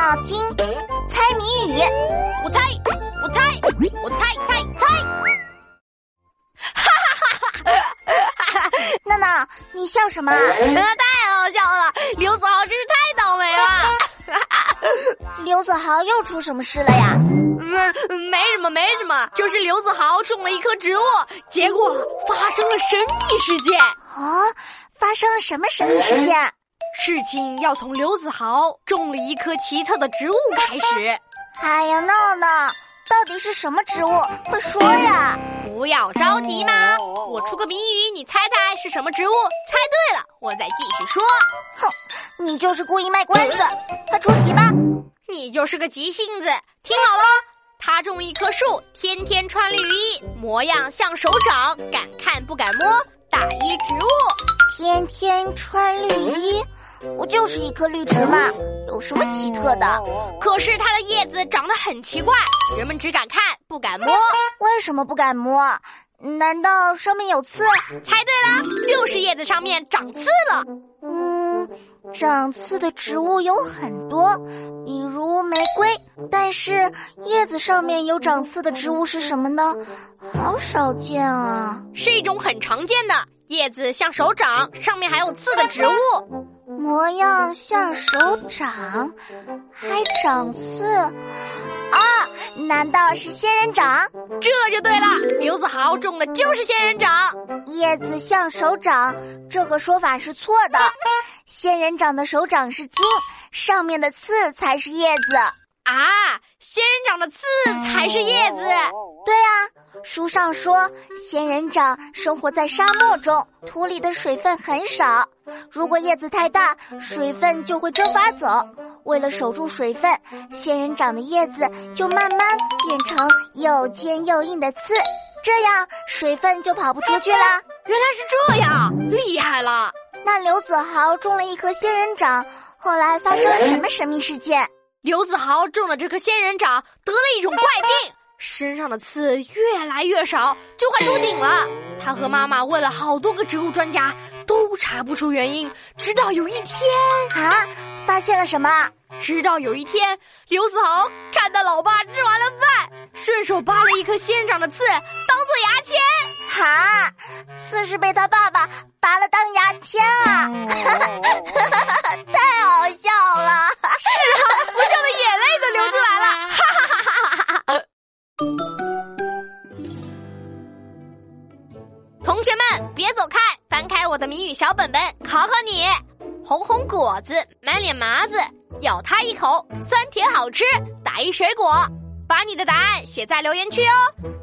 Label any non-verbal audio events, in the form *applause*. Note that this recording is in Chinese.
脑筋，猜谜语。我猜，我猜，我猜猜猜。哈哈哈哈哈！娜娜，你笑什么？那太好笑了！刘子豪真是太倒霉了。*laughs* 刘子豪又出什么事了呀？嗯，没什么，没什么，就是刘子豪种了一棵植物，结果发生了神秘事件。啊，发生了什么神秘事件？事情要从刘子豪种了一棵奇特的植物开始。哎呀，闹闹，到底是什么植物？快说呀！不要着急嘛，我出个谜语，你猜猜是什么植物？猜对了，我再继续说。哼，你就是故意卖关子。快出题吧。你就是个急性子。听好了，他种一棵树，天天穿绿衣，模样像手掌，敢看不敢摸，大衣植物，天天穿绿衣。不就是一颗绿植吗？有什么奇特的？可是它的叶子长得很奇怪，人们只敢看不敢摸。为什么不敢摸？难道上面有刺？猜对了，就是叶子上面长刺了。嗯，长刺的植物有很多，比如玫瑰。但是叶子上面有长刺的植物是什么呢？好少见啊！是一种很常见的，叶子像手掌，上面还有刺的植物。模样像手掌，还长刺，啊？难道是仙人掌？这就对了，刘子豪种的就是仙人掌。叶子像手掌，这个说法是错的。*laughs* 仙人掌的手掌是茎，上面的刺才是叶子。啊，仙人掌的刺才是叶子。对啊，书上说仙人掌生活在沙漠中，土里的水分很少。如果叶子太大，水分就会蒸发走。为了守住水分，仙人掌的叶子就慢慢变成又尖又硬的刺，这样水分就跑不出去啦。原来是这样，厉害了！那刘子豪种了一颗仙人掌，后来发生了什么神秘事件？刘子豪种了这颗仙人掌得了一种怪病，身上的刺越来越少，就快秃顶了。他和妈妈问了好多个植物专家，都查不出原因。直到有一天啊，发现了什么？直到有一天，刘子豪看到老爸吃完了饭，顺手拔了一颗仙人掌的刺当做牙签。哈，刺是被他爸爸拔了当牙签啊！*laughs* *laughs* 太好同学们，别走开！翻开我的谜语小本本，考考你：红红果子，满脸麻子，咬它一口，酸甜好吃，打一水果。把你的答案写在留言区哦。